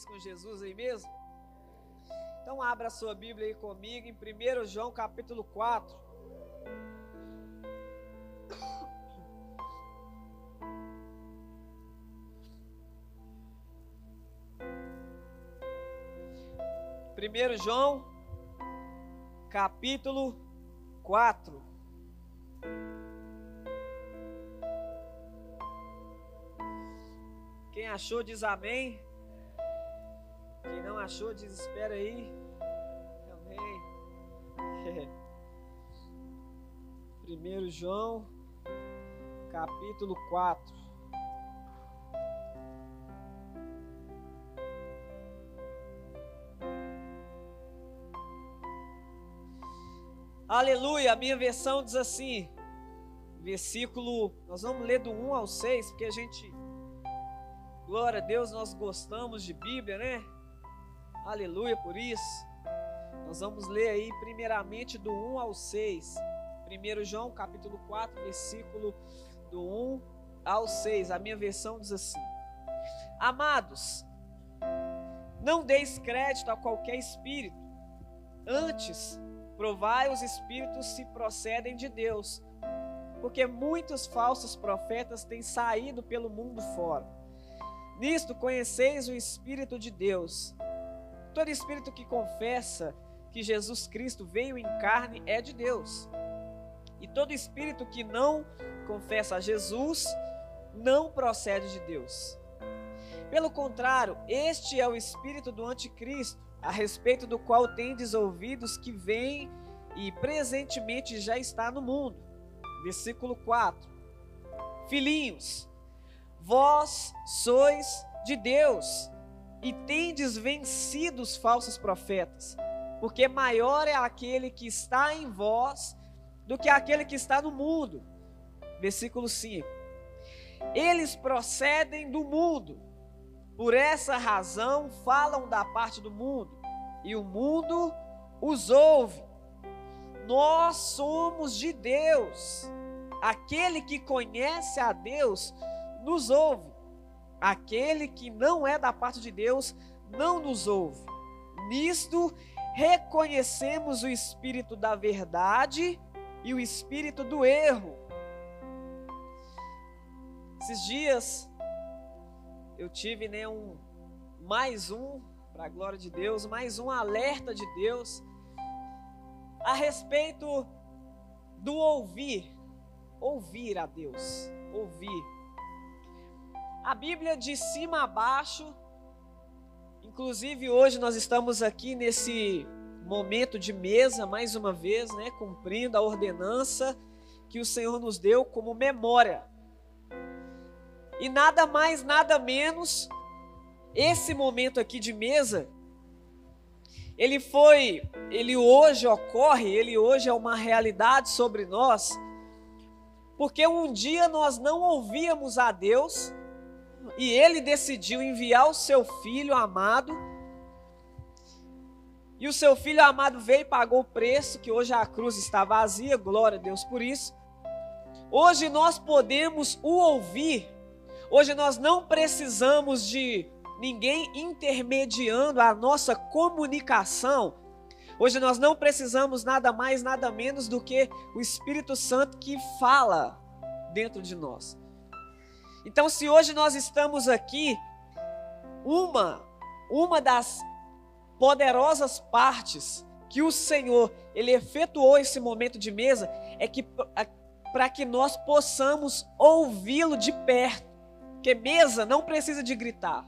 feliz com Jesus aí mesmo? Então abra a sua Bíblia aí comigo em 1 João capítulo 4. Primeiro João capítulo 4. Quem achou diz amém. Quem não achou diz espera aí. Amém. Primeiro João, capítulo 4. Aleluia, a minha versão diz assim, versículo, nós vamos ler do 1 ao 6, porque a gente Glória a Deus, nós gostamos de Bíblia, né? Aleluia por isso. Nós vamos ler aí primeiramente do 1 ao 6. 1 João capítulo 4, versículo do 1 ao 6. A minha versão diz assim: Amados, não deis crédito a qualquer espírito. Antes, provai os espíritos se procedem de Deus, porque muitos falsos profetas têm saído pelo mundo fora. Nisto conheceis o Espírito de Deus. Todo espírito que confessa que Jesus Cristo veio em carne é de Deus. E todo espírito que não confessa a Jesus não procede de Deus. Pelo contrário, este é o espírito do anticristo, a respeito do qual tendes ouvidos que vem e presentemente já está no mundo. Versículo 4. Filhinhos, Vós sois de Deus e tendes vencido os falsos profetas, porque maior é aquele que está em vós do que aquele que está no mundo. Versículo 5. Eles procedem do mundo, por essa razão falam da parte do mundo, e o mundo os ouve. Nós somos de Deus. Aquele que conhece a Deus nos ouve. Aquele que não é da parte de Deus não nos ouve. Nisto reconhecemos o espírito da verdade e o espírito do erro. Esses dias eu tive né, um mais um para a glória de Deus, mais um alerta de Deus a respeito do ouvir, ouvir a Deus, ouvir. A Bíblia de cima a baixo, inclusive hoje nós estamos aqui nesse momento de mesa, mais uma vez, né, cumprindo a ordenança que o Senhor nos deu como memória. E nada mais, nada menos, esse momento aqui de mesa, ele foi, ele hoje ocorre, ele hoje é uma realidade sobre nós, porque um dia nós não ouvíamos a Deus, e ele decidiu enviar o seu filho amado. E o seu filho amado veio e pagou o preço, que hoje a cruz está vazia, glória a Deus por isso. Hoje nós podemos o ouvir. Hoje nós não precisamos de ninguém intermediando a nossa comunicação. Hoje nós não precisamos nada mais, nada menos do que o Espírito Santo que fala dentro de nós. Então, se hoje nós estamos aqui, uma uma das poderosas partes que o Senhor ele efetuou esse momento de mesa é que para que nós possamos ouvi-lo de perto. Porque mesa não precisa de gritar.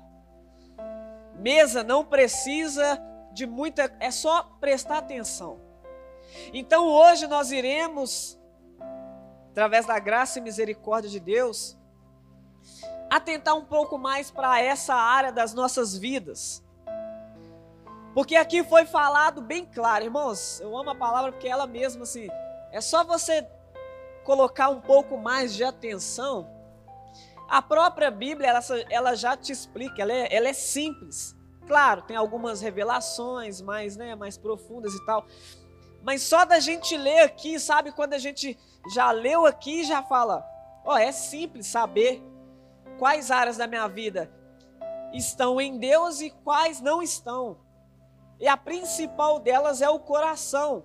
Mesa não precisa de muita, é só prestar atenção. Então hoje nós iremos através da graça e misericórdia de Deus, atentar um pouco mais para essa área das nossas vidas. Porque aqui foi falado bem claro, irmãos. Eu amo a palavra porque ela mesma assim, é só você colocar um pouco mais de atenção. A própria Bíblia, ela, ela já te explica, ela é, ela é simples. Claro, tem algumas revelações mais, né, mais profundas e tal. Mas só da gente ler aqui, sabe, quando a gente já leu aqui, já fala, ó, oh, é simples saber quais áreas da minha vida estão em Deus e quais não estão. E a principal delas é o coração.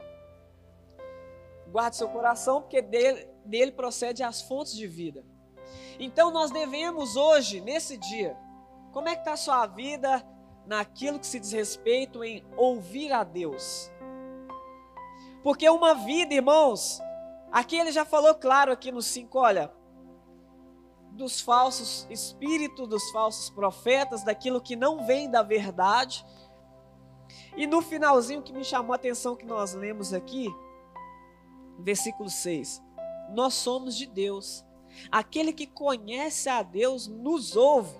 Guarde seu coração, porque dele, dele procede as fontes de vida. Então nós devemos hoje, nesse dia, como é que está a sua vida naquilo que se diz respeito em ouvir a Deus? Porque uma vida, irmãos, aqui ele já falou claro aqui no 5, olha, dos falsos espíritos, dos falsos profetas, daquilo que não vem da verdade. E no finalzinho que me chamou a atenção que nós lemos aqui, versículo 6. Nós somos de Deus. Aquele que conhece a Deus nos ouve.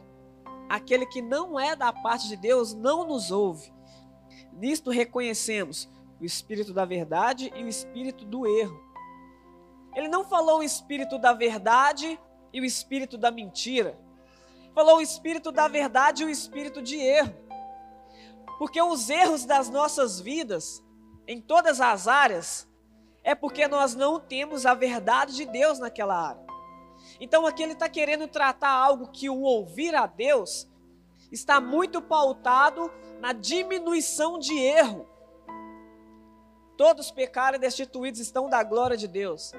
Aquele que não é da parte de Deus não nos ouve. Nisto reconhecemos o espírito da verdade e o espírito do erro. Ele não falou o espírito da verdade e o espírito da mentira. Falou o espírito da verdade e o espírito de erro. Porque os erros das nossas vidas, em todas as áreas, é porque nós não temos a verdade de Deus naquela área. Então aqui ele está querendo tratar algo que o ouvir a Deus está muito pautado na diminuição de erro. Todos pecaram e destituídos estão da glória de Deus.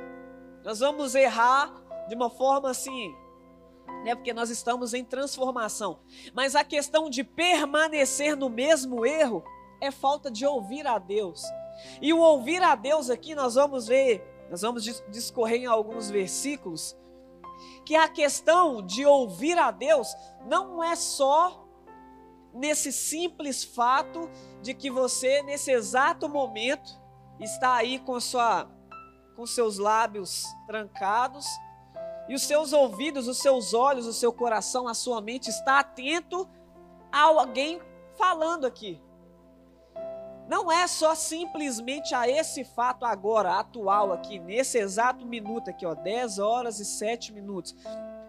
Nós vamos errar de uma forma assim, né? Porque nós estamos em transformação. Mas a questão de permanecer no mesmo erro é falta de ouvir a Deus. E o ouvir a Deus aqui nós vamos ver, nós vamos discorrer em alguns versículos, que a questão de ouvir a Deus não é só nesse simples fato de que você nesse exato momento está aí com sua com seus lábios trancados e os seus ouvidos, os seus olhos, o seu coração, a sua mente está atento a alguém falando aqui. Não é só simplesmente a esse fato agora, atual aqui, nesse exato minuto aqui, ó, 10 horas e 7 minutos.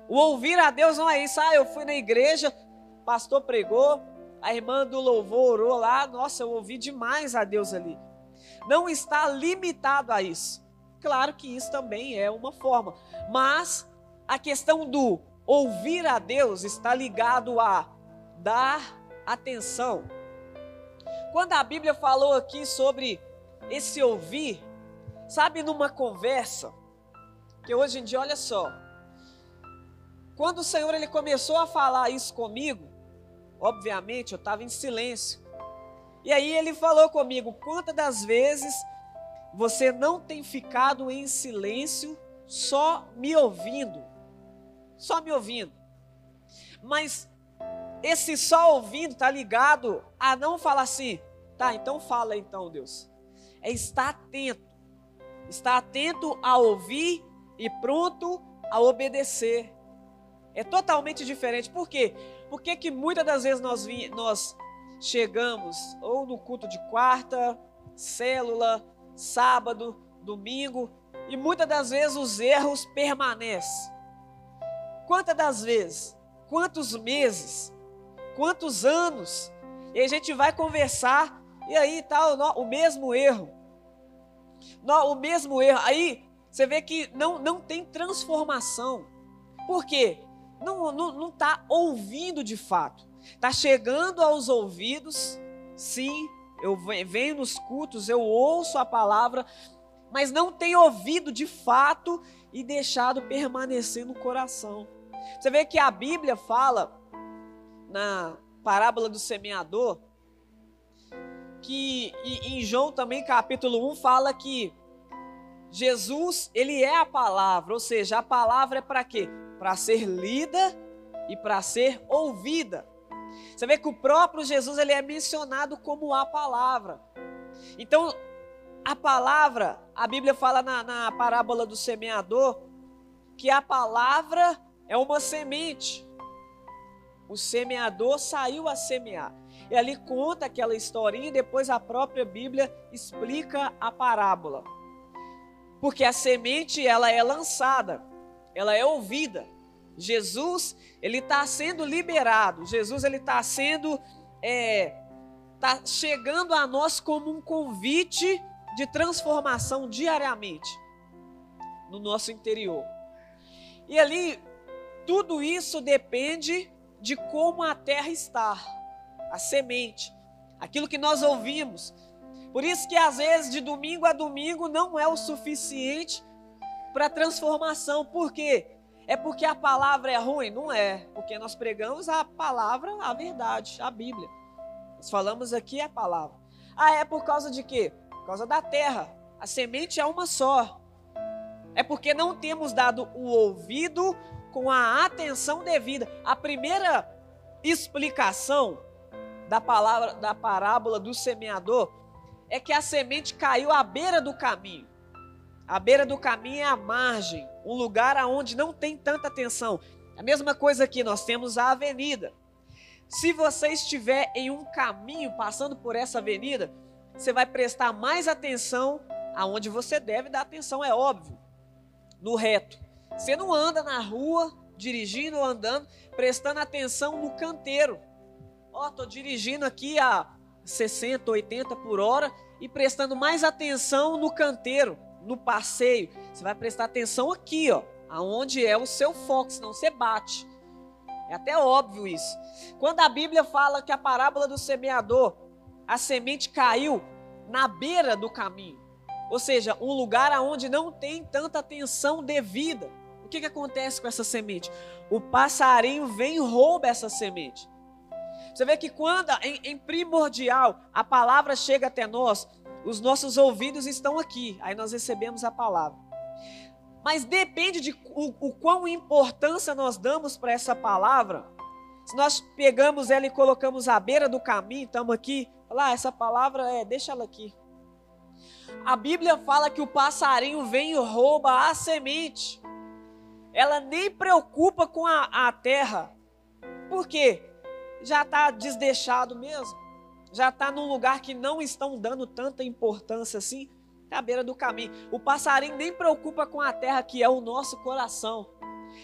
O ouvir a Deus não é isso. Ah, eu fui na igreja, pastor pregou, a irmã do louvor orou lá, nossa, eu ouvi demais a Deus ali. Não está limitado a isso. Claro que isso também é uma forma, mas a questão do ouvir a Deus está ligado a dar atenção. Quando a Bíblia falou aqui sobre esse ouvir, sabe, numa conversa, que hoje em dia, olha só, quando o Senhor ele começou a falar isso comigo, obviamente eu estava em silêncio. E aí ele falou comigo: quantas das vezes você não tem ficado em silêncio só me ouvindo? Só me ouvindo. Mas esse só ouvindo está ligado a não falar assim, tá, então fala então, Deus. É estar atento. Estar atento a ouvir e pronto a obedecer. É totalmente diferente. Por quê? Porque que muitas das vezes nós, nós chegamos ou no culto de quarta, célula, sábado, domingo, e muitas das vezes os erros permanecem. Quantas das vezes? Quantos meses? Quantos anos? E a gente vai conversar e aí tá o, o mesmo erro. o mesmo erro. Aí você vê que não, não tem transformação. Por quê? Não, não, não tá ouvindo de fato. Tá chegando aos ouvidos, sim, eu venho nos cultos, eu ouço a palavra, mas não tem ouvido de fato e deixado permanecer no coração. Você vê que a Bíblia fala na parábola do semeador que em João também capítulo 1 fala que Jesus, ele é a palavra, ou seja, a palavra é para quê? Para ser lida e para ser ouvida. Você vê que o próprio Jesus ele é mencionado como a palavra. Então, a palavra, a Bíblia fala na, na parábola do semeador que a palavra é uma semente. O semeador saiu a semear. E ali conta aquela historinha e depois a própria Bíblia explica a parábola. Porque a semente ela é lançada, ela é ouvida. Jesus ele está sendo liberado. Jesus ele está sendo é, tá chegando a nós como um convite de transformação diariamente no nosso interior. E ali tudo isso depende de como a terra está, a semente, aquilo que nós ouvimos. Por isso que às vezes de domingo a domingo não é o suficiente para transformação. Por quê? É porque a palavra é ruim? Não é, porque nós pregamos a palavra, a verdade, a Bíblia. Nós falamos aqui a palavra. Ah, é por causa de quê? Por causa da terra. A semente é uma só. É porque não temos dado o ouvido com a atenção devida. A primeira explicação da palavra da parábola do semeador é que a semente caiu à beira do caminho. A beira do caminho é a margem, um lugar aonde não tem tanta atenção. A mesma coisa aqui, nós temos a avenida. Se você estiver em um caminho passando por essa avenida, você vai prestar mais atenção aonde você deve dar atenção, é óbvio. No reto. Você não anda na rua, dirigindo ou andando, prestando atenção no canteiro. Ó, oh, tô dirigindo aqui a 60, 80 por hora e prestando mais atenção no canteiro, no passeio. Você vai prestar atenção aqui, ó, aonde é o seu foco, senão você bate. É até óbvio isso. Quando a Bíblia fala que a parábola do semeador, a semente caiu na beira do caminho, ou seja, um lugar aonde não tem tanta atenção devida. O que, que acontece com essa semente? O passarinho vem e rouba essa semente. Você vê que quando, em, em primordial, a palavra chega até nós, os nossos ouvidos estão aqui, aí nós recebemos a palavra. Mas depende de o, o quão importância nós damos para essa palavra. Se nós pegamos ela e colocamos à beira do caminho, estamos aqui, lá, ah, essa palavra é, deixa ela aqui. A Bíblia fala que o passarinho vem e rouba a semente. Ela nem preocupa com a, a terra. Por quê? já está desdeixado mesmo, já está num lugar que não estão dando tanta importância assim, é à beira do caminho. O passarinho nem preocupa com a terra que é o nosso coração,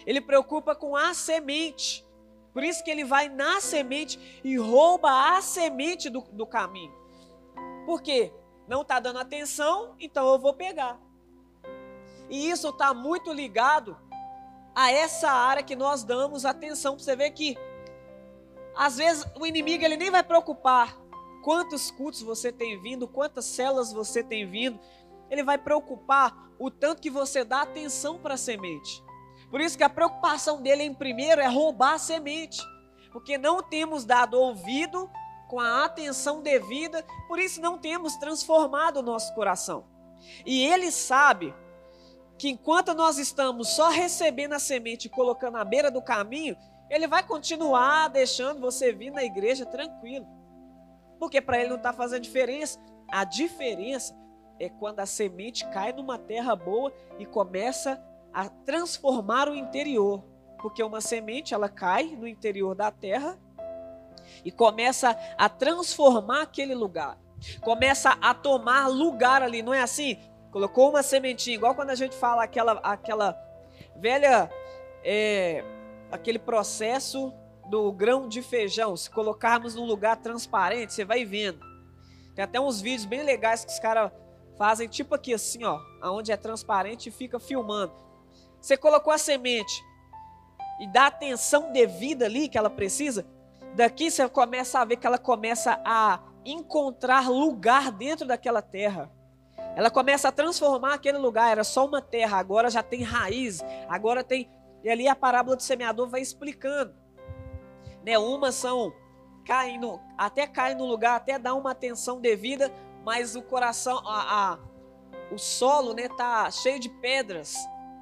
ele preocupa com a semente. Por isso que ele vai na semente e rouba a semente do, do caminho. Por quê? Não está dando atenção, então eu vou pegar. E isso está muito ligado a essa área que nós damos atenção. Você vê que às vezes o inimigo ele nem vai preocupar quantos cultos você tem vindo, quantas células você tem vindo. Ele vai preocupar o tanto que você dá atenção para a semente. Por isso que a preocupação dele em primeiro é roubar a semente, porque não temos dado ouvido com a atenção devida, por isso não temos transformado o nosso coração. E ele sabe que enquanto nós estamos só recebendo a semente e colocando à beira do caminho, ele vai continuar deixando você vir na igreja tranquilo. Porque para ele não está fazendo diferença. A diferença é quando a semente cai numa terra boa e começa a transformar o interior. Porque uma semente ela cai no interior da terra e começa a transformar aquele lugar. Começa a tomar lugar ali, não é assim? Colocou uma sementinha, igual quando a gente fala aquela, aquela velha é, aquele processo do grão de feijão, se colocarmos num lugar transparente, você vai vendo. Tem até uns vídeos bem legais que os caras fazem, tipo aqui assim, ó, aonde é transparente e fica filmando. Você colocou a semente e dá atenção devida ali que ela precisa, daqui você começa a ver que ela começa a encontrar lugar dentro daquela terra. Ela começa a transformar aquele lugar, era só uma terra, agora já tem raiz, agora tem e ali a parábola do semeador vai explicando. Né? Umas são caindo, até caem no lugar, até dá uma atenção devida, mas o coração, a, a, o solo né, tá cheio de pedras.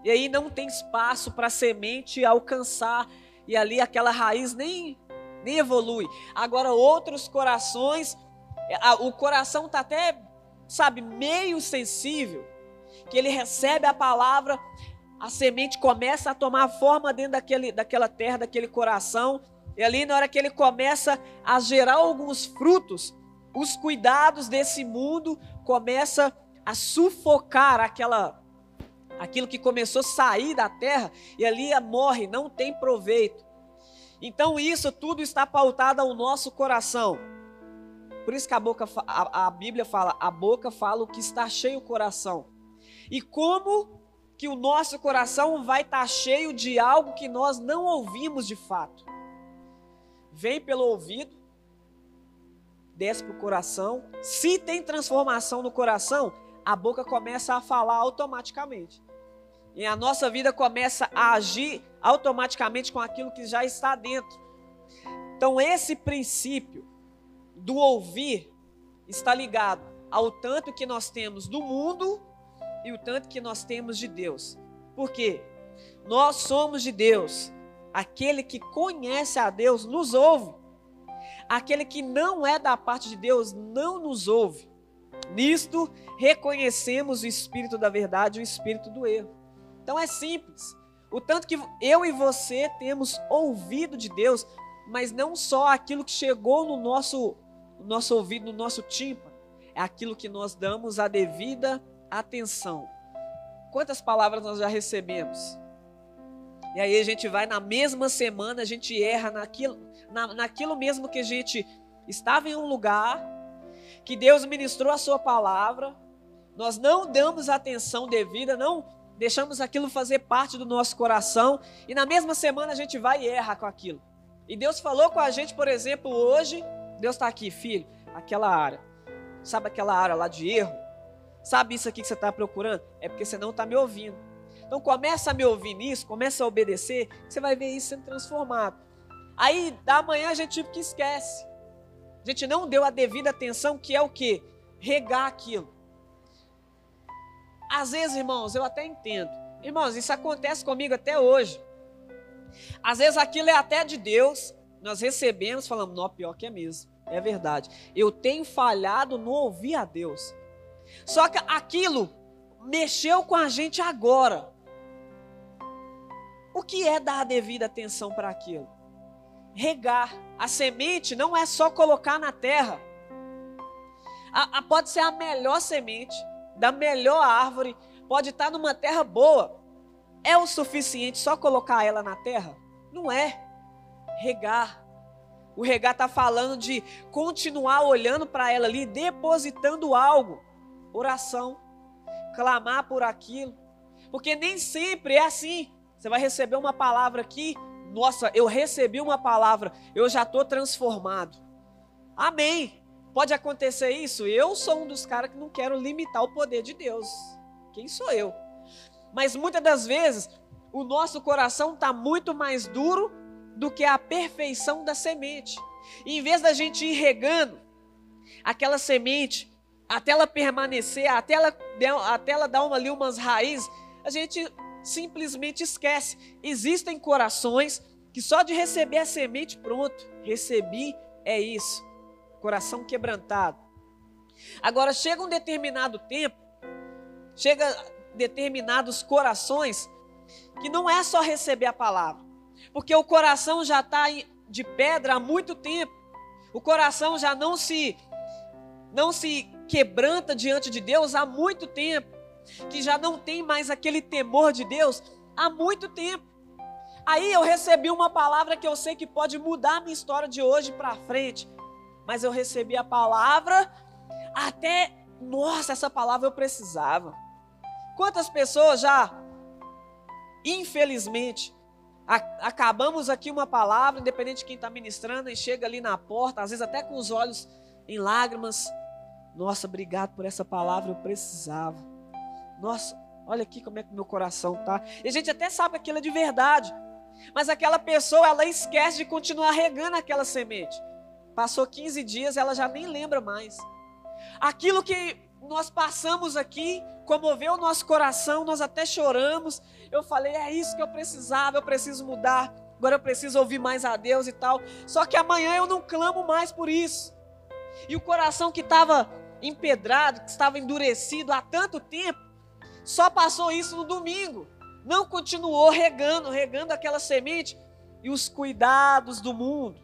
E aí não tem espaço para a semente alcançar. E ali aquela raiz nem, nem evolui. Agora, outros corações, o coração está até, sabe, meio sensível. Que ele recebe a palavra, a semente começa a tomar forma dentro daquele, daquela terra, daquele coração. E ali, na hora que ele começa a gerar alguns frutos, os cuidados desse mundo começa a sufocar aquela aquilo que começou a sair da terra e ali morre, não tem proveito. Então isso tudo está pautado ao nosso coração. Por isso que a boca a, a Bíblia fala, a boca fala o que está cheio o coração. E como que o nosso coração vai estar tá cheio de algo que nós não ouvimos de fato. vem pelo ouvido, desce para o coração. Se tem transformação no coração, a boca começa a falar automaticamente. E a nossa vida começa a agir automaticamente com aquilo que já está dentro. Então, esse princípio do ouvir está ligado ao tanto que nós temos do mundo e o tanto que nós temos de Deus. Por quê? Nós somos de Deus. Aquele que conhece a Deus nos ouve. Aquele que não é da parte de Deus não nos ouve. Nisto reconhecemos o espírito da verdade e o espírito do erro. Então é simples. O tanto que eu e você temos ouvido de Deus, mas não só aquilo que chegou no nosso, no nosso ouvido, no nosso tímpano, é aquilo que nós damos a devida atenção. Quantas palavras nós já recebemos? E aí a gente vai na mesma semana, a gente erra naquilo, na, naquilo mesmo que a gente estava em um lugar, que Deus ministrou a sua palavra, nós não damos atenção devida, não deixamos aquilo fazer parte do nosso coração e na mesma semana a gente vai e erra com aquilo. E Deus falou com a gente, por exemplo, hoje, Deus está aqui, filho, aquela área. Sabe aquela área lá de erro? Sabe isso aqui que você está procurando? É porque você não está me ouvindo. Então começa a me ouvir nisso, começa a obedecer, você vai ver isso sendo transformado. Aí da manhã a gente tipo que esquece. A gente não deu a devida atenção, que é o que? Regar aquilo. Às vezes, irmãos, eu até entendo. Irmãos, isso acontece comigo até hoje. Às vezes aquilo é até de Deus, nós recebemos, falamos, não, pior que é mesmo. É verdade. Eu tenho falhado no ouvir a Deus. Só que aquilo mexeu com a gente agora. O que é dar devida atenção para aquilo? Regar. A semente não é só colocar na terra. A, a, pode ser a melhor semente, da melhor árvore, pode estar numa terra boa. É o suficiente só colocar ela na terra? Não é. Regar. O regar está falando de continuar olhando para ela ali, depositando algo. Oração. Clamar por aquilo. Porque nem sempre é assim. Você vai receber uma palavra aqui. Nossa, eu recebi uma palavra. Eu já estou transformado. Amém. Pode acontecer isso? Eu sou um dos caras que não quero limitar o poder de Deus. Quem sou eu? Mas muitas das vezes o nosso coração está muito mais duro do que a perfeição da semente. E em vez da gente ir regando aquela semente até ela permanecer, até ela, até ela dar uma, ali umas raízes, a gente simplesmente esquece. Existem corações que só de receber a semente, pronto, recebi, é isso coração quebrantado. Agora chega um determinado tempo, chega determinados corações que não é só receber a palavra, porque o coração já está de pedra há muito tempo. O coração já não se não se quebranta diante de Deus há muito tempo, que já não tem mais aquele temor de Deus há muito tempo. Aí eu recebi uma palavra que eu sei que pode mudar a minha história de hoje para frente mas eu recebi a palavra até, nossa, essa palavra eu precisava. Quantas pessoas já, infelizmente, acabamos aqui uma palavra, independente de quem está ministrando, e chega ali na porta, às vezes até com os olhos em lágrimas. Nossa, obrigado por essa palavra, eu precisava. Nossa, olha aqui como é que meu coração tá. E a gente até sabe que aquilo é de verdade. Mas aquela pessoa, ela esquece de continuar regando aquela semente. Passou 15 dias, ela já nem lembra mais. Aquilo que nós passamos aqui comoveu o nosso coração, nós até choramos. Eu falei, é isso que eu precisava, eu preciso mudar. Agora eu preciso ouvir mais a Deus e tal. Só que amanhã eu não clamo mais por isso. E o coração que estava empedrado, que estava endurecido há tanto tempo, só passou isso no domingo. Não continuou regando, regando aquela semente e os cuidados do mundo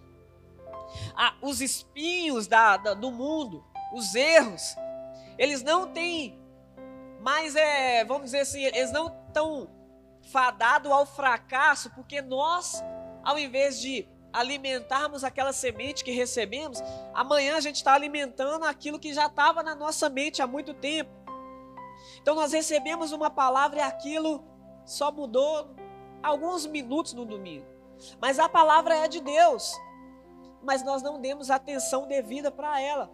ah, os espinhos da, da, do mundo, os erros, eles não têm mais, é, vamos dizer assim, eles não estão fadados ao fracasso, porque nós, ao invés de alimentarmos aquela semente que recebemos, amanhã a gente está alimentando aquilo que já estava na nossa mente há muito tempo. Então nós recebemos uma palavra e aquilo só mudou alguns minutos no domingo. Mas a palavra é de Deus. mas nós não demos atenção devida para ela.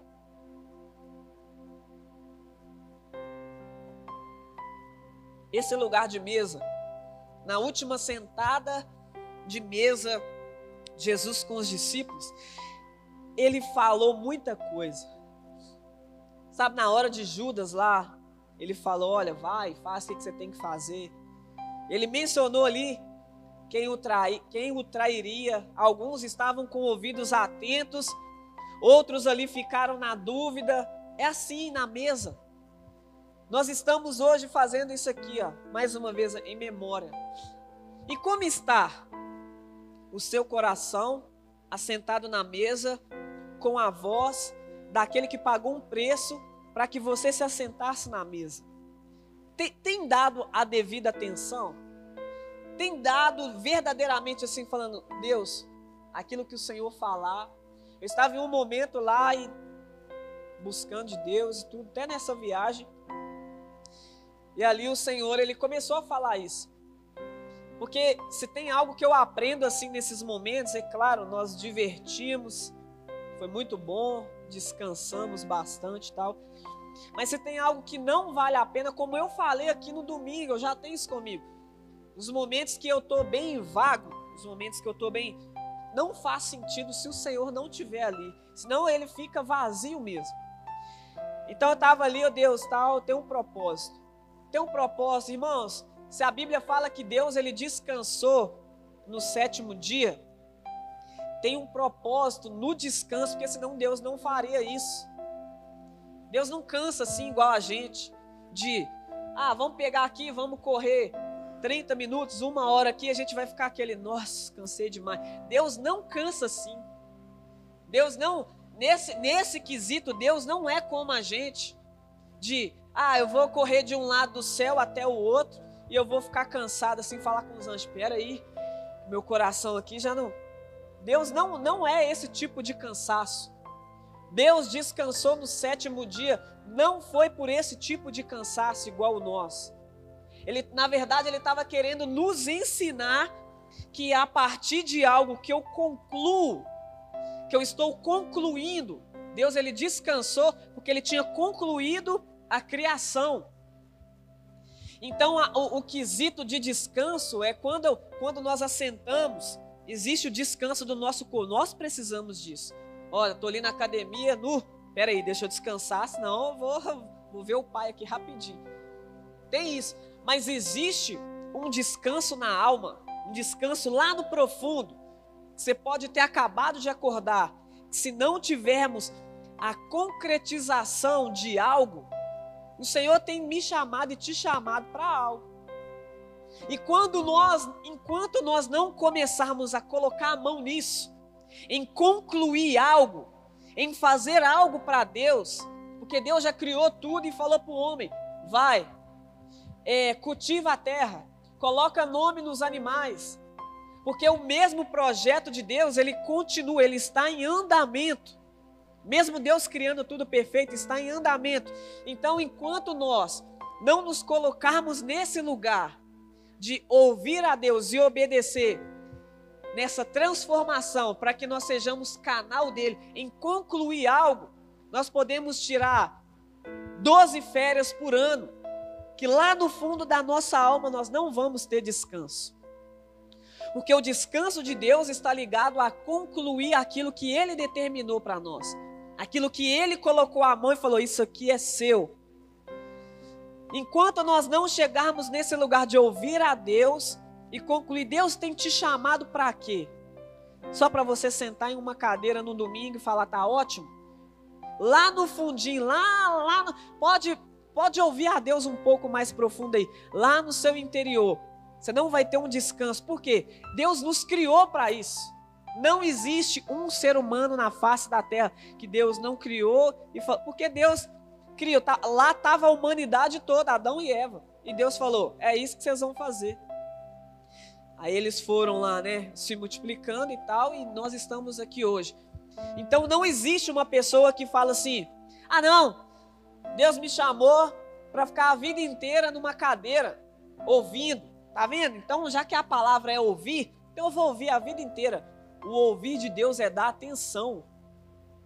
Esse lugar de mesa, na última sentada de mesa, Jesus com os discípulos, ele falou muita coisa. Sabe, na hora de Judas lá, ele falou: Olha, vai, faça o que você tem que fazer. Ele mencionou ali quem o, trai, quem o trairia. Alguns estavam com ouvidos atentos, outros ali ficaram na dúvida. É assim na mesa. Nós estamos hoje fazendo isso aqui, ó, mais uma vez em memória. E como está o seu coração assentado na mesa com a voz daquele que pagou um preço para que você se assentasse na mesa? Tem, tem dado a devida atenção? tem dado verdadeiramente assim, falando, Deus, aquilo que o Senhor falar. Eu estava em um momento lá e buscando de Deus e tudo, até nessa viagem. E ali o Senhor, ele começou a falar isso. Porque se tem algo que eu aprendo assim nesses momentos, é claro, nós divertimos, foi muito bom, descansamos bastante e tal. Mas se tem algo que não vale a pena, como eu falei aqui no domingo, eu já tenho isso comigo os momentos que eu estou bem vago, os momentos que eu estou bem. Não faz sentido se o Senhor não estiver ali. Senão ele fica vazio mesmo. Então eu estava ali, ó Deus, tal, tem um propósito. Tem um propósito, irmãos. Se a Bíblia fala que Deus ele descansou no sétimo dia, tem um propósito no descanso, porque senão Deus não faria isso. Deus não cansa assim igual a gente de, ah, vamos pegar aqui, vamos correr 30 minutos, uma hora aqui, a gente vai ficar aquele, nossa, cansei demais. Deus não cansa assim. Deus não, nesse, nesse quesito, Deus não é como a gente, de, ah, eu vou correr de um lado do céu até o outro, e eu vou ficar cansado assim, falar com os anjos, espera aí, meu coração aqui já não... Deus não, não é esse tipo de cansaço. Deus descansou no sétimo dia, não foi por esse tipo de cansaço igual o nosso. Ele, na verdade, ele estava querendo nos ensinar que a partir de algo que eu concluo, que eu estou concluindo, Deus ele descansou porque ele tinha concluído a criação. Então, a, o, o, quesito de descanso é quando, quando nós assentamos, existe o descanso do nosso corpo. Nós precisamos disso. Olha, estou ali na academia, nu. Peraí, deixa eu descansar, senão eu vou, vou ver o pai aqui rapidinho. Tem isso. Mas existe um descanso na alma, um descanso lá no profundo. Você pode ter acabado de acordar. Se não tivermos a concretização de algo, o Senhor tem me chamado e te chamado para algo. E quando nós, enquanto nós não começarmos a colocar a mão nisso, em concluir algo, em fazer algo para Deus, porque Deus já criou tudo e falou para o homem: vai, é, cultiva a terra, coloca nome nos animais, porque o mesmo projeto de Deus, ele continua, ele está em andamento. Mesmo Deus criando tudo perfeito, está em andamento. Então, enquanto nós não nos colocarmos nesse lugar de ouvir a Deus e obedecer, nessa transformação, para que nós sejamos canal dele, em concluir algo, nós podemos tirar 12 férias por ano, que lá no fundo da nossa alma nós não vamos ter descanso. Porque o descanso de Deus está ligado a concluir aquilo que Ele determinou para nós. Aquilo que Ele colocou a mão e falou: Isso aqui é seu. Enquanto nós não chegarmos nesse lugar de ouvir a Deus e concluir, Deus tem te chamado para quê? Só para você sentar em uma cadeira no domingo e falar, tá ótimo? Lá no fundinho, lá, lá, no, pode Pode ouvir a Deus um pouco mais profundo aí, lá no seu interior. Você não vai ter um descanso. Por quê? Deus nos criou para isso. Não existe um ser humano na face da terra que Deus não criou e falou, porque Deus criou, tá, lá estava a humanidade toda, Adão e Eva. E Deus falou: "É isso que vocês vão fazer". Aí eles foram lá, né, se multiplicando e tal, e nós estamos aqui hoje. Então não existe uma pessoa que fala assim: "Ah, não, Deus me chamou para ficar a vida inteira numa cadeira, ouvindo. Tá vendo? Então, já que a palavra é ouvir, então eu vou ouvir a vida inteira. O ouvir de Deus é dar atenção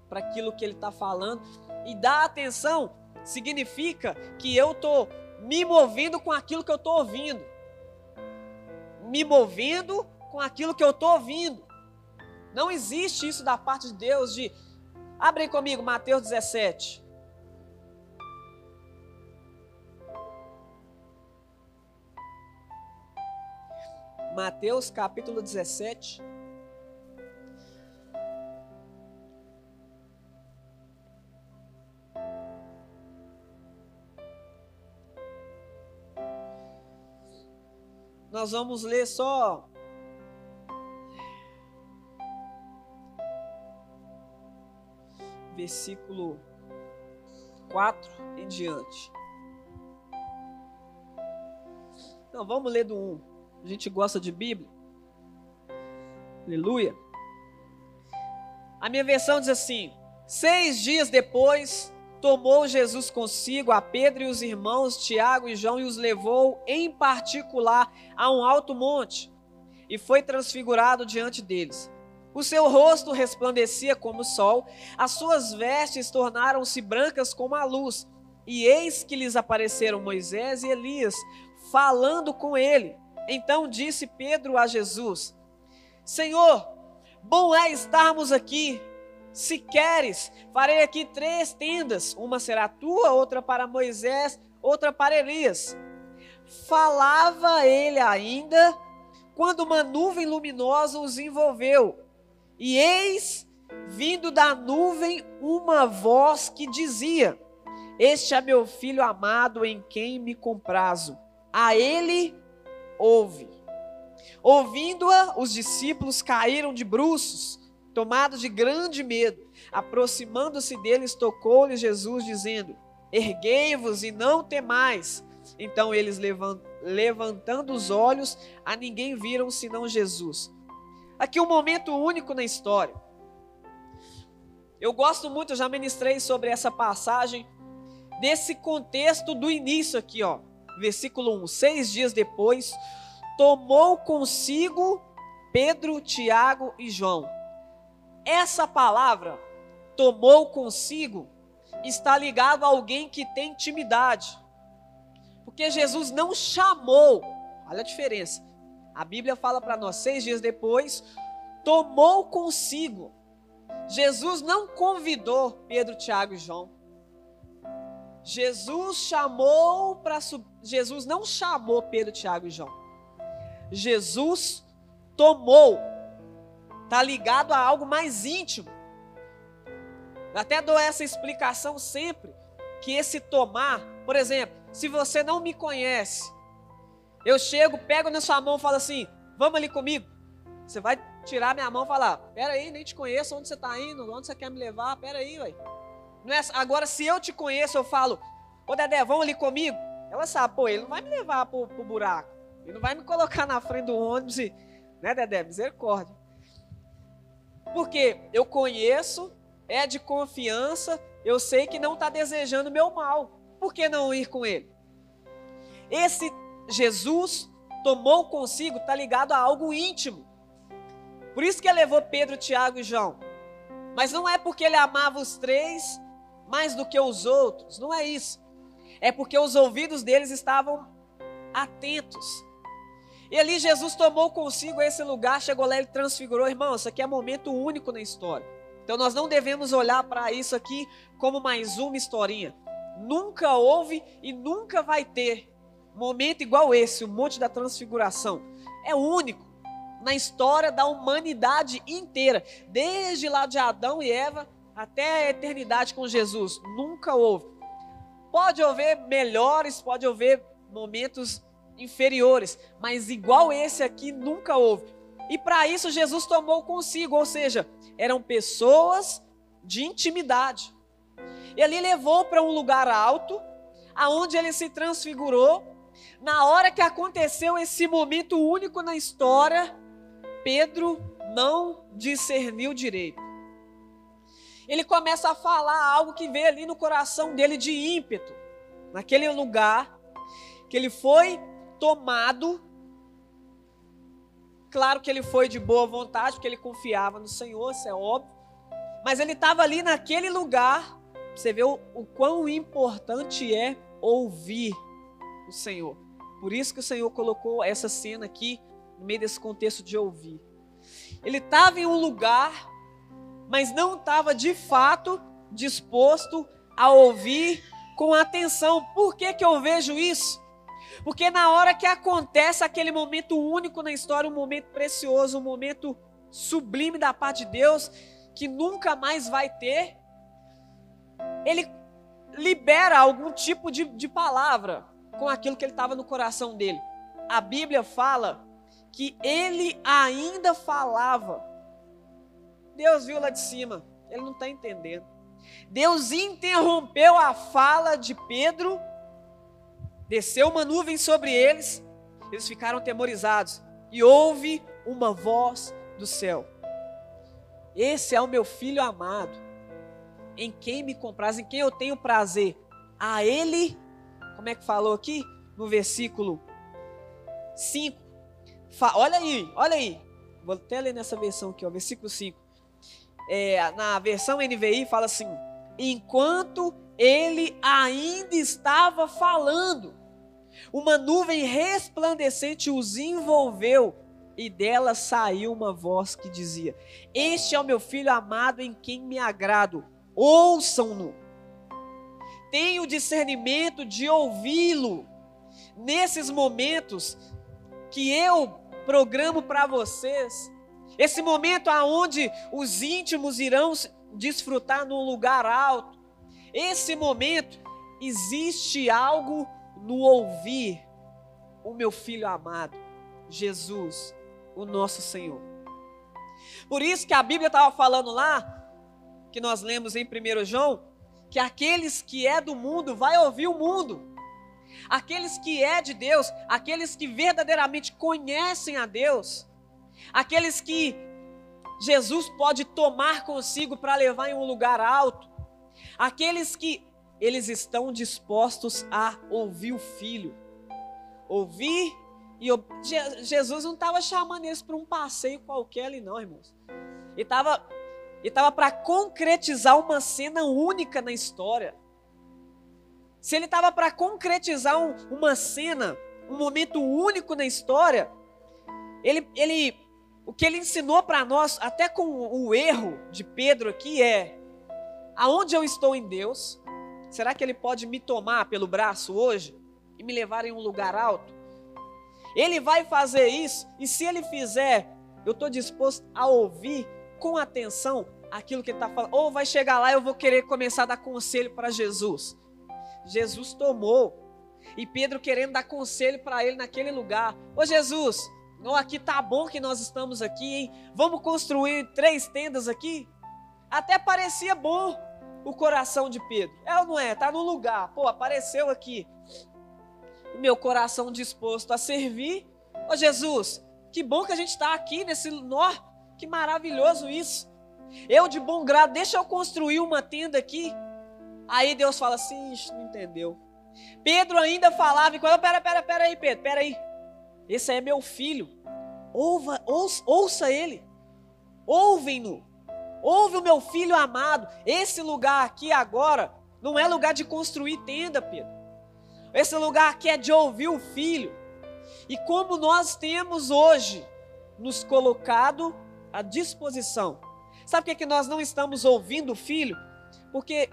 para aquilo que Ele está falando. E dar atenção significa que eu estou me movendo com aquilo que eu estou ouvindo. Me movendo com aquilo que eu estou ouvindo. Não existe isso da parte de Deus de. Abre comigo, Mateus 17. Mateus capítulo 17. Nós vamos ler só versículo 4 em diante. Então vamos ler do 1. A gente gosta de Bíblia. Aleluia. A minha versão diz assim: Seis dias depois, tomou Jesus consigo a Pedro e os irmãos Tiago e João e os levou em particular a um alto monte e foi transfigurado diante deles. O seu rosto resplandecia como o sol, as suas vestes tornaram-se brancas como a luz. E eis que lhes apareceram Moisés e Elias, falando com ele. Então disse Pedro a Jesus: Senhor, bom é estarmos aqui. Se queres, farei aqui três tendas: uma será tua, outra para Moisés, outra para Elias. Falava ele ainda, quando uma nuvem luminosa os envolveu. E eis, vindo da nuvem, uma voz que dizia: Este é meu filho amado em quem me comprazo. A ele ouve. Ouvindo-a, os discípulos caíram de bruços, tomados de grande medo. Aproximando-se deles, tocou-lhes Jesus, dizendo: Erguei-vos e não temais. Então eles, levantando os olhos, a ninguém viram senão Jesus. Aqui um momento único na história. Eu gosto muito, já ministrei sobre essa passagem, desse contexto do início aqui, ó versículo 1: Seis dias depois, tomou consigo Pedro, Tiago e João. Essa palavra, tomou consigo, está ligado a alguém que tem intimidade. Porque Jesus não chamou, olha a diferença. A Bíblia fala para nós, seis dias depois, tomou consigo. Jesus não convidou Pedro, Tiago e João. Jesus chamou para Jesus não chamou Pedro, Tiago e João. Jesus tomou. Tá ligado a algo mais íntimo. Eu até dou essa explicação sempre que esse tomar, por exemplo, se você não me conhece, eu chego, pego na sua mão e falo assim: "Vamos ali comigo". Você vai tirar minha mão e falar: "Pera aí, nem te conheço, onde você está indo? Onde você quer me levar? Pera aí, ué". Não é, agora, se eu te conheço, eu falo, ô Dedé, vamos ali comigo? Ela sabe, pô, ele não vai me levar pro, pro buraco. Ele não vai me colocar na frente do ônibus e. Né, Dedé? Misericórdia. Porque eu conheço, é de confiança, eu sei que não está desejando meu mal. Por que não ir com ele? Esse Jesus tomou consigo, está ligado a algo íntimo. Por isso que ele levou Pedro, Tiago e João. Mas não é porque ele amava os três mais do que os outros, não é isso. É porque os ouvidos deles estavam atentos. E ali Jesus tomou consigo esse lugar, chegou lá e transfigurou. Irmão, isso aqui é momento único na história. Então nós não devemos olhar para isso aqui como mais uma historinha. Nunca houve e nunca vai ter momento igual esse, o Monte da Transfiguração. É único na história da humanidade inteira, desde lá de Adão e Eva até a eternidade com Jesus. Nunca houve. Pode haver melhores, pode haver momentos inferiores, mas igual esse aqui nunca houve. E para isso Jesus tomou consigo, ou seja, eram pessoas de intimidade. Ele levou para um lugar alto, aonde ele se transfigurou. Na hora que aconteceu esse momento único na história, Pedro não discerniu direito ele começa a falar algo que veio ali no coração dele de ímpeto. Naquele lugar que ele foi tomado Claro que ele foi de boa vontade, porque ele confiava no Senhor, isso é óbvio. Mas ele estava ali naquele lugar. Você vê o, o quão importante é ouvir o Senhor. Por isso que o Senhor colocou essa cena aqui no meio desse contexto de ouvir. Ele estava em um lugar, mas não estava de fato disposto a ouvir com atenção. Por que, que eu vejo isso? Porque na hora que acontece aquele momento único na história, um momento precioso, um momento sublime da parte de Deus, que nunca mais vai ter, ele libera algum tipo de, de palavra com aquilo que ele estava no coração dele. A Bíblia fala que ele ainda falava. Deus viu lá de cima, ele não está entendendo. Deus interrompeu a fala de Pedro, desceu uma nuvem sobre eles, eles ficaram temorizados, e houve uma voz do céu: Esse é o meu filho amado, em quem me compraz, em quem eu tenho prazer. A ele, como é que falou aqui? No versículo 5. Olha aí, olha aí. Vou até ler nessa versão aqui, ó, versículo 5 é, na versão NVI fala assim: enquanto ele ainda estava falando, uma nuvem resplandecente os envolveu e dela saiu uma voz que dizia: Este é o meu filho amado em quem me agrado, ouçam-no. Tenho discernimento de ouvi-lo. Nesses momentos que eu programo para vocês, esse momento aonde os íntimos irão desfrutar num lugar alto. Esse momento existe algo no ouvir o meu filho amado, Jesus, o nosso Senhor. Por isso que a Bíblia estava falando lá, que nós lemos em 1 João, que aqueles que é do mundo vai ouvir o mundo. Aqueles que é de Deus, aqueles que verdadeiramente conhecem a Deus, aqueles que Jesus pode tomar consigo para levar em um lugar alto, aqueles que eles estão dispostos a ouvir o Filho, ouvir e Jesus não estava chamando eles para um passeio qualquer ali, não, irmãos. Ele estava ele tava para concretizar uma cena única na história. Se ele estava para concretizar um, uma cena, um momento único na história, ele, ele o que ele ensinou para nós, até com o erro de Pedro aqui, é: aonde eu estou em Deus, será que ele pode me tomar pelo braço hoje e me levar em um lugar alto? Ele vai fazer isso, e se ele fizer, eu estou disposto a ouvir com atenção aquilo que ele está falando. Ou vai chegar lá eu vou querer começar a dar conselho para Jesus. Jesus tomou, e Pedro querendo dar conselho para ele naquele lugar. Ô Jesus, não, aqui tá bom que nós estamos aqui, hein? Vamos construir três tendas aqui? Até parecia bom o coração de Pedro. É ou não é? Tá no lugar. Pô, apareceu aqui. Meu coração disposto a servir. Ô Jesus, que bom que a gente está aqui nesse nó. Que maravilhoso isso. Eu de bom grado, deixa eu construir uma tenda aqui. Aí Deus fala assim, não entendeu. Pedro ainda falava e quando, pera, pera, pera aí, Pedro, pera aí. Esse é meu filho. Ouva, ouça, ouça ele. Ouvem-no. Ouve o meu filho amado. Esse lugar aqui agora não é lugar de construir tenda, Pedro. Esse lugar aqui é de ouvir o filho. E como nós temos hoje nos colocado à disposição. Sabe por que, que nós não estamos ouvindo o filho? Porque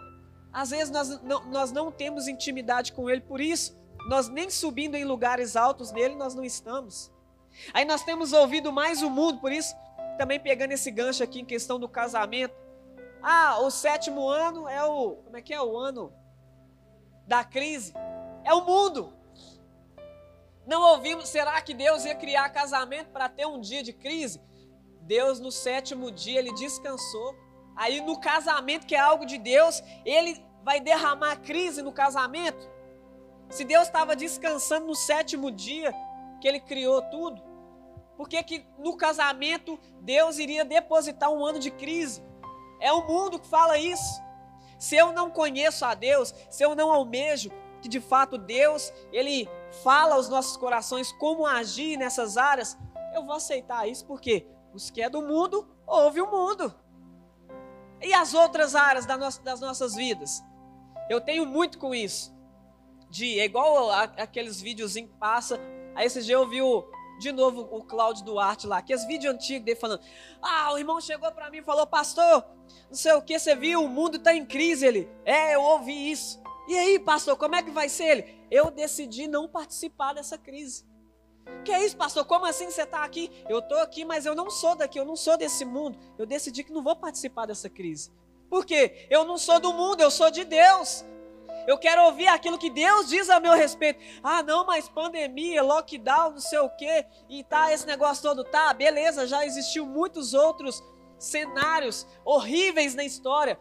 às vezes nós não, nós não temos intimidade com ele, por isso nós nem subindo em lugares altos nele nós não estamos. Aí nós temos ouvido mais o mundo, por isso também pegando esse gancho aqui em questão do casamento. Ah, o sétimo ano é o, como é que é o ano da crise? É o mundo. Não ouvimos, será que Deus ia criar casamento para ter um dia de crise? Deus no sétimo dia ele descansou. Aí no casamento que é algo de Deus, ele vai derramar crise no casamento. Se Deus estava descansando no sétimo dia que ele criou tudo, por que, que no casamento Deus iria depositar um ano de crise? É o mundo que fala isso. Se eu não conheço a Deus, se eu não almejo que de fato Deus, ele fala aos nossos corações como agir nessas áreas, eu vou aceitar isso porque os que é do mundo, ouve o mundo. E as outras áreas das nossas vidas? Eu tenho muito com isso. De, é igual aqueles videozinhos que passa. Aí esse dia eu vi o, de novo o Cláudio Duarte lá, que os vídeos antigos dele falando: Ah, o irmão chegou para mim e falou, pastor, não sei o que, você viu, o mundo está em crise. Ele, é, eu ouvi isso. E aí, pastor, como é que vai ser ele? Eu decidi não participar dessa crise. Que é isso, pastor? Como assim você está aqui? Eu estou aqui, mas eu não sou daqui, eu não sou desse mundo. Eu decidi que não vou participar dessa crise. Por quê? Eu não sou do mundo, eu sou de Deus. Eu quero ouvir aquilo que Deus diz a meu respeito. Ah, não, mas pandemia, lockdown, não sei o quê, e tá esse negócio todo, tá, beleza, já existiu muitos outros cenários horríveis na história.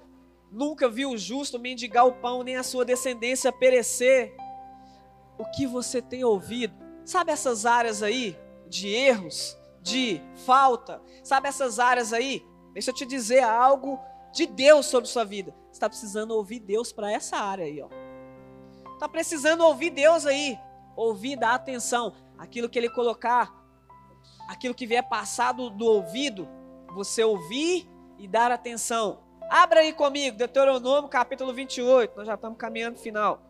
Nunca vi o justo mendigar o pão, nem a sua descendência perecer. O que você tem ouvido? Sabe essas áreas aí de erros, de falta? Sabe essas áreas aí? Deixa eu te dizer algo de Deus sobre sua vida. Está precisando ouvir Deus para essa área aí, ó. Está precisando ouvir Deus aí. Ouvir, dar atenção. Aquilo que Ele colocar, aquilo que vier passado do ouvido, você ouvir e dar atenção. Abra aí comigo, Deuteronômio capítulo 28. Nós já estamos caminhando final.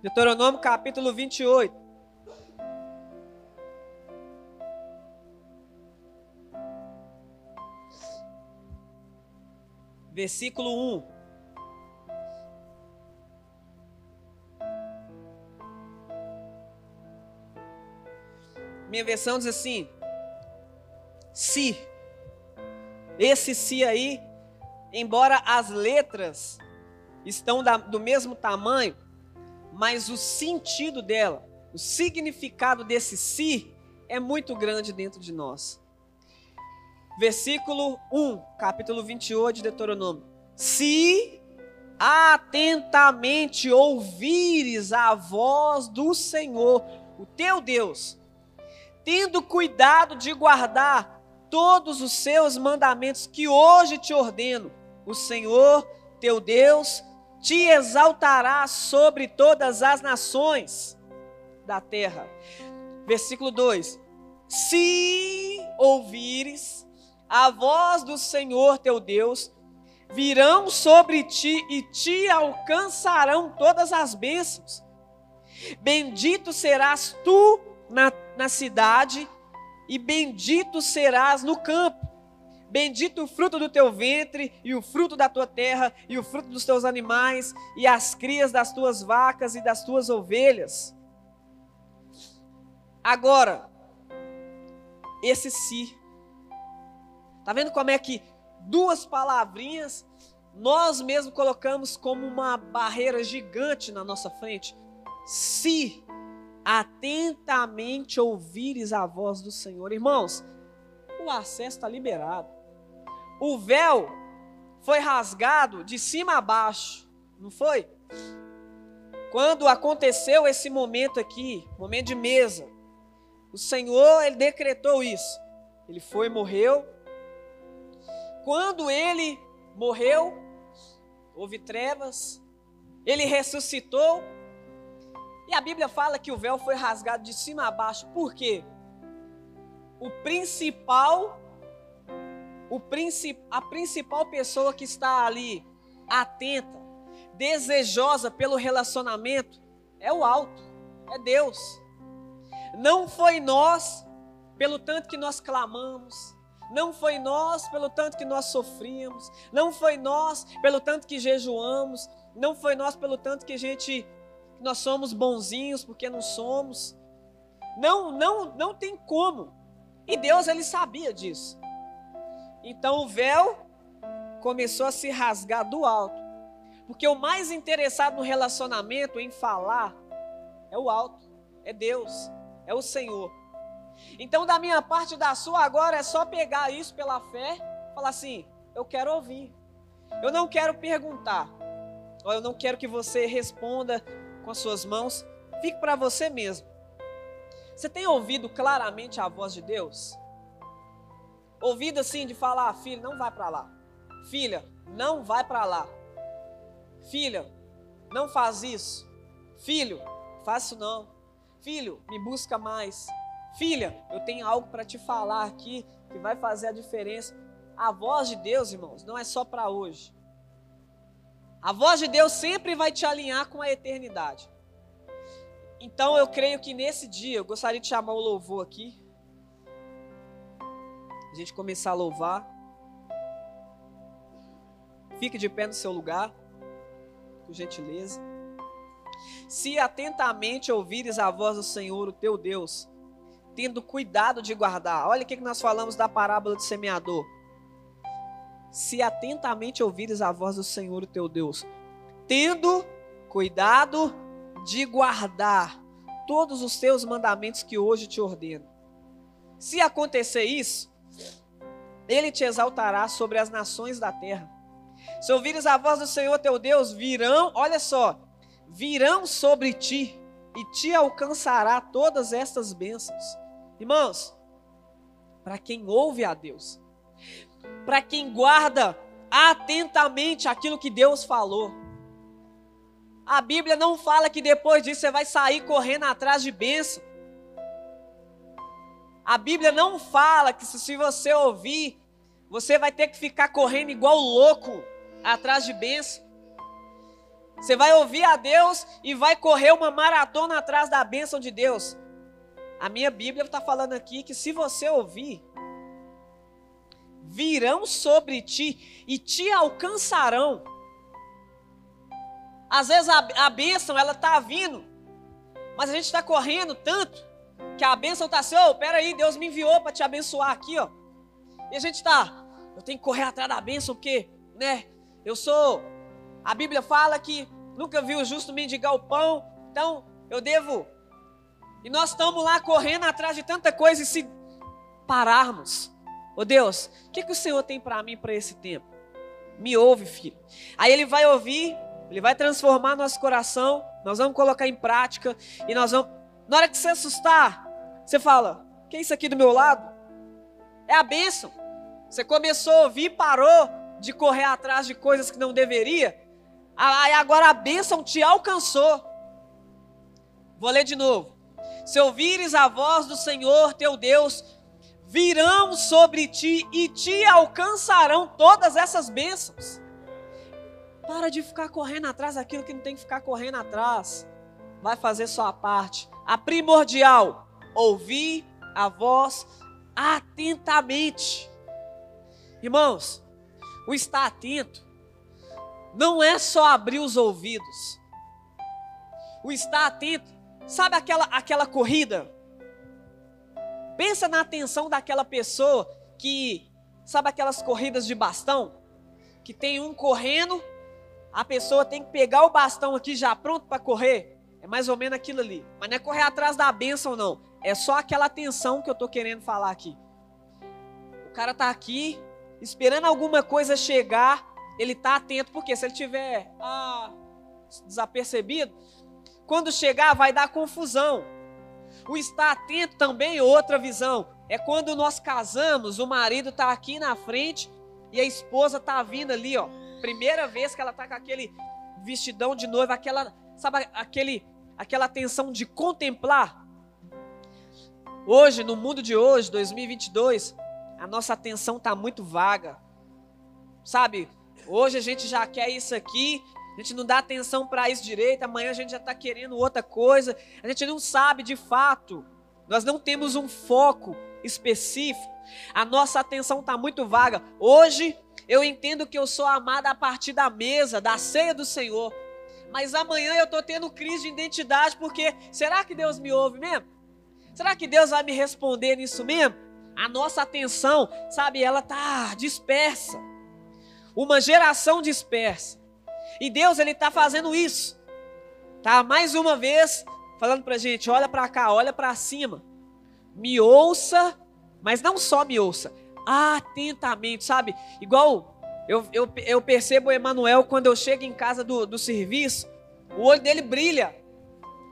Deuteronômio capítulo 28. Versículo 1. Minha versão diz assim: se. Esse se aí, embora as letras estão da, do mesmo tamanho, mas o sentido dela, o significado desse si é muito grande dentro de nós. Versículo 1, capítulo 28 de Deuteronômio. Se atentamente ouvires a voz do Senhor, o teu Deus, tendo cuidado de guardar todos os seus mandamentos que hoje te ordeno, o Senhor teu Deus te exaltará sobre todas as nações da terra. Versículo 2: Se ouvires a voz do Senhor teu Deus, virão sobre ti e te alcançarão todas as bênçãos. Bendito serás tu na, na cidade, e bendito serás no campo. Bendito o fruto do teu ventre, e o fruto da tua terra, e o fruto dos teus animais, e as crias das tuas vacas e das tuas ovelhas. Agora, esse si. Tá vendo como é que duas palavrinhas nós mesmos colocamos como uma barreira gigante na nossa frente? Se atentamente ouvires a voz do Senhor. Irmãos, o acesso está liberado. O véu foi rasgado de cima a baixo, não foi? Quando aconteceu esse momento aqui, momento de mesa, o Senhor, ele decretou isso. Ele foi, morreu. Quando ele morreu, houve trevas. Ele ressuscitou. E a Bíblia fala que o véu foi rasgado de cima a baixo. Por quê? O principal, o princip, a principal pessoa que está ali atenta, desejosa pelo relacionamento, é o alto, é Deus. Não foi nós, pelo tanto que nós clamamos, não foi nós pelo tanto que nós sofríamos, não foi nós pelo tanto que jejuamos, não foi nós pelo tanto que a gente nós somos bonzinhos porque não somos. Não, não, não tem como. E Deus ele sabia disso. Então o véu começou a se rasgar do alto. Porque o mais interessado no relacionamento, em falar, é o alto, é Deus, é o Senhor. Então, da minha parte da sua, agora é só pegar isso pela fé, falar assim: eu quero ouvir. Eu não quero perguntar. Ou eu não quero que você responda com as suas mãos, fique para você mesmo. Você tem ouvido claramente a voz de Deus? Ouvido assim de falar, filho, não vai para lá. Filha, não vai para lá. Filha, não faz isso. Filho, faço não. Filho, me busca mais. Filha, eu tenho algo para te falar aqui que vai fazer a diferença. A voz de Deus, irmãos, não é só para hoje. A voz de Deus sempre vai te alinhar com a eternidade. Então eu creio que nesse dia, eu gostaria de chamar o louvor aqui. A gente começar a louvar. Fique de pé no seu lugar, por gentileza. Se atentamente ouvires a voz do Senhor, o teu Deus, tendo cuidado de guardar. Olha o que nós falamos da parábola do semeador. Se atentamente ouvires a voz do Senhor, o teu Deus, tendo cuidado de guardar todos os teus mandamentos que hoje te ordeno. Se acontecer isso, ele te exaltará sobre as nações da terra. Se ouvires a voz do Senhor teu Deus, virão, olha só, virão sobre ti e te alcançará todas estas bênçãos. Irmãos, para quem ouve a Deus, para quem guarda atentamente aquilo que Deus falou. A Bíblia não fala que depois disso você vai sair correndo atrás de bênção. A Bíblia não fala que se você ouvir, você vai ter que ficar correndo igual louco atrás de bênção. Você vai ouvir a Deus e vai correr uma maratona atrás da bênção de Deus. A minha Bíblia está falando aqui que se você ouvir, virão sobre ti e te alcançarão. Às vezes a, a bênção ela está vindo, mas a gente está correndo tanto que a bênção está assim, ô, oh, peraí, Deus me enviou para te abençoar aqui, ó. E a gente está, eu tenho que correr atrás da bênção, porque, né, eu sou, a Bíblia fala que nunca vi o justo mendigar o pão, então eu devo e nós estamos lá correndo atrás de tanta coisa e se pararmos. Ô Deus, o que, que o Senhor tem para mim para esse tempo? Me ouve, filho. Aí ele vai ouvir, ele vai transformar nosso coração, nós vamos colocar em prática e nós vamos. Na hora que você assustar, você fala: que é isso aqui do meu lado? É a bênção. Você começou a ouvir, parou de correr atrás de coisas que não deveria. Aí agora a bênção te alcançou. Vou ler de novo. Se ouvires a voz do Senhor teu Deus, virão sobre ti e te alcançarão todas essas bênçãos. Para de ficar correndo atrás daquilo que não tem que ficar correndo atrás. Vai fazer sua parte. A primordial, ouvir a voz atentamente. Irmãos, o estar atento não é só abrir os ouvidos. O estar atento Sabe aquela, aquela corrida? Pensa na atenção daquela pessoa que, sabe aquelas corridas de bastão? Que tem um correndo, a pessoa tem que pegar o bastão aqui já pronto para correr. É mais ou menos aquilo ali. Mas não é correr atrás da bênção, não. É só aquela atenção que eu estou querendo falar aqui. O cara está aqui, esperando alguma coisa chegar, ele está atento, porque se ele tiver ah, desapercebido, quando chegar, vai dar confusão. O estar atento também é outra visão. É quando nós casamos, o marido está aqui na frente e a esposa está vindo ali, ó. Primeira vez que ela está com aquele vestidão de noiva, aquela, sabe, aquele, aquela atenção de contemplar. Hoje, no mundo de hoje, 2022, a nossa atenção está muito vaga. Sabe, hoje a gente já quer isso aqui, a gente não dá atenção para isso direito, amanhã a gente já está querendo outra coisa, a gente não sabe de fato, nós não temos um foco específico, a nossa atenção está muito vaga. Hoje eu entendo que eu sou amada a partir da mesa, da ceia do Senhor, mas amanhã eu estou tendo crise de identidade, porque será que Deus me ouve mesmo? Será que Deus vai me responder nisso mesmo? A nossa atenção, sabe, ela está dispersa. Uma geração dispersa. E Deus ele está fazendo isso, tá? Mais uma vez falando para gente, olha para cá, olha para cima, me ouça, mas não só me ouça, atentamente, sabe? Igual eu, eu, eu percebo o Emanuel quando eu chego em casa do, do serviço, o olho dele brilha.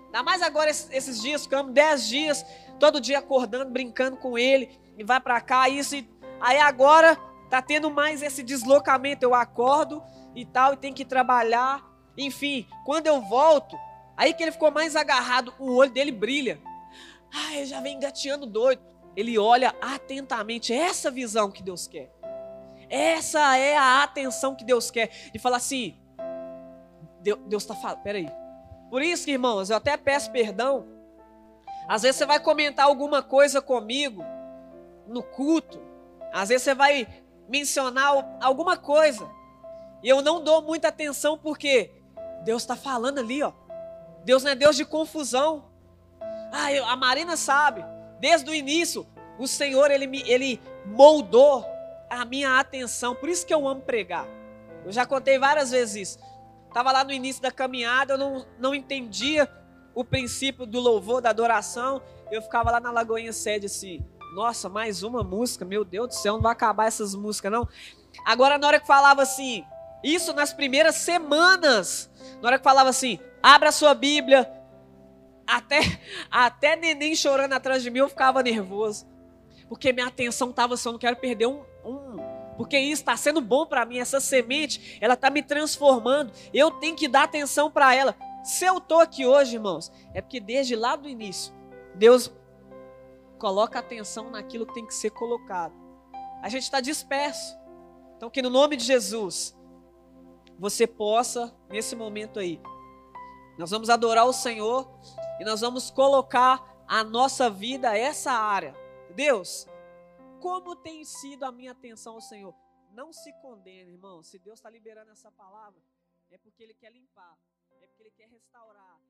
Ainda mais agora esses, esses dias, ficamos dez dias, todo dia acordando, brincando com ele, e vai para cá, isso, e, aí agora tá tendo mais esse deslocamento, eu acordo, e tal, e tem que trabalhar. Enfim, quando eu volto, aí que ele ficou mais agarrado, o olho dele brilha. Ah, ele já vem engateando doido. Ele olha atentamente, é essa visão que Deus quer. Essa é a atenção que Deus quer. De falar assim, Deus está falando, peraí. Por isso, irmãos, eu até peço perdão. Às vezes você vai comentar alguma coisa comigo no culto. Às vezes você vai mencionar alguma coisa. E eu não dou muita atenção porque Deus está falando ali, ó. Deus não é Deus de confusão. Ah, eu, a Marina sabe. Desde o início, o Senhor ele, me, ele moldou a minha atenção. Por isso que eu amo pregar. Eu já contei várias vezes isso. Estava lá no início da caminhada, eu não, não entendia o princípio do louvor, da adoração. Eu ficava lá na Lagoinha Sede assim, nossa, mais uma música, meu Deus do céu, não vai acabar essas músicas não. Agora na hora que falava assim, isso nas primeiras semanas, na hora que falava assim, abra sua Bíblia, até, até neném chorando atrás de mim eu ficava nervoso. Porque minha atenção estava assim, eu não quero perder um, um porque isso está sendo bom para mim, essa semente, ela está me transformando. Eu tenho que dar atenção para ela. Se eu estou aqui hoje, irmãos, é porque desde lá do início, Deus coloca atenção naquilo que tem que ser colocado. A gente está disperso. Então, que no nome de Jesus, você possa, nesse momento aí, nós vamos adorar o Senhor e nós vamos colocar a nossa vida essa área. Deus, como tem sido a minha atenção ao Senhor? Não se condene, irmão. Se Deus está liberando essa palavra, é porque Ele quer limpar. É porque Ele quer restaurar.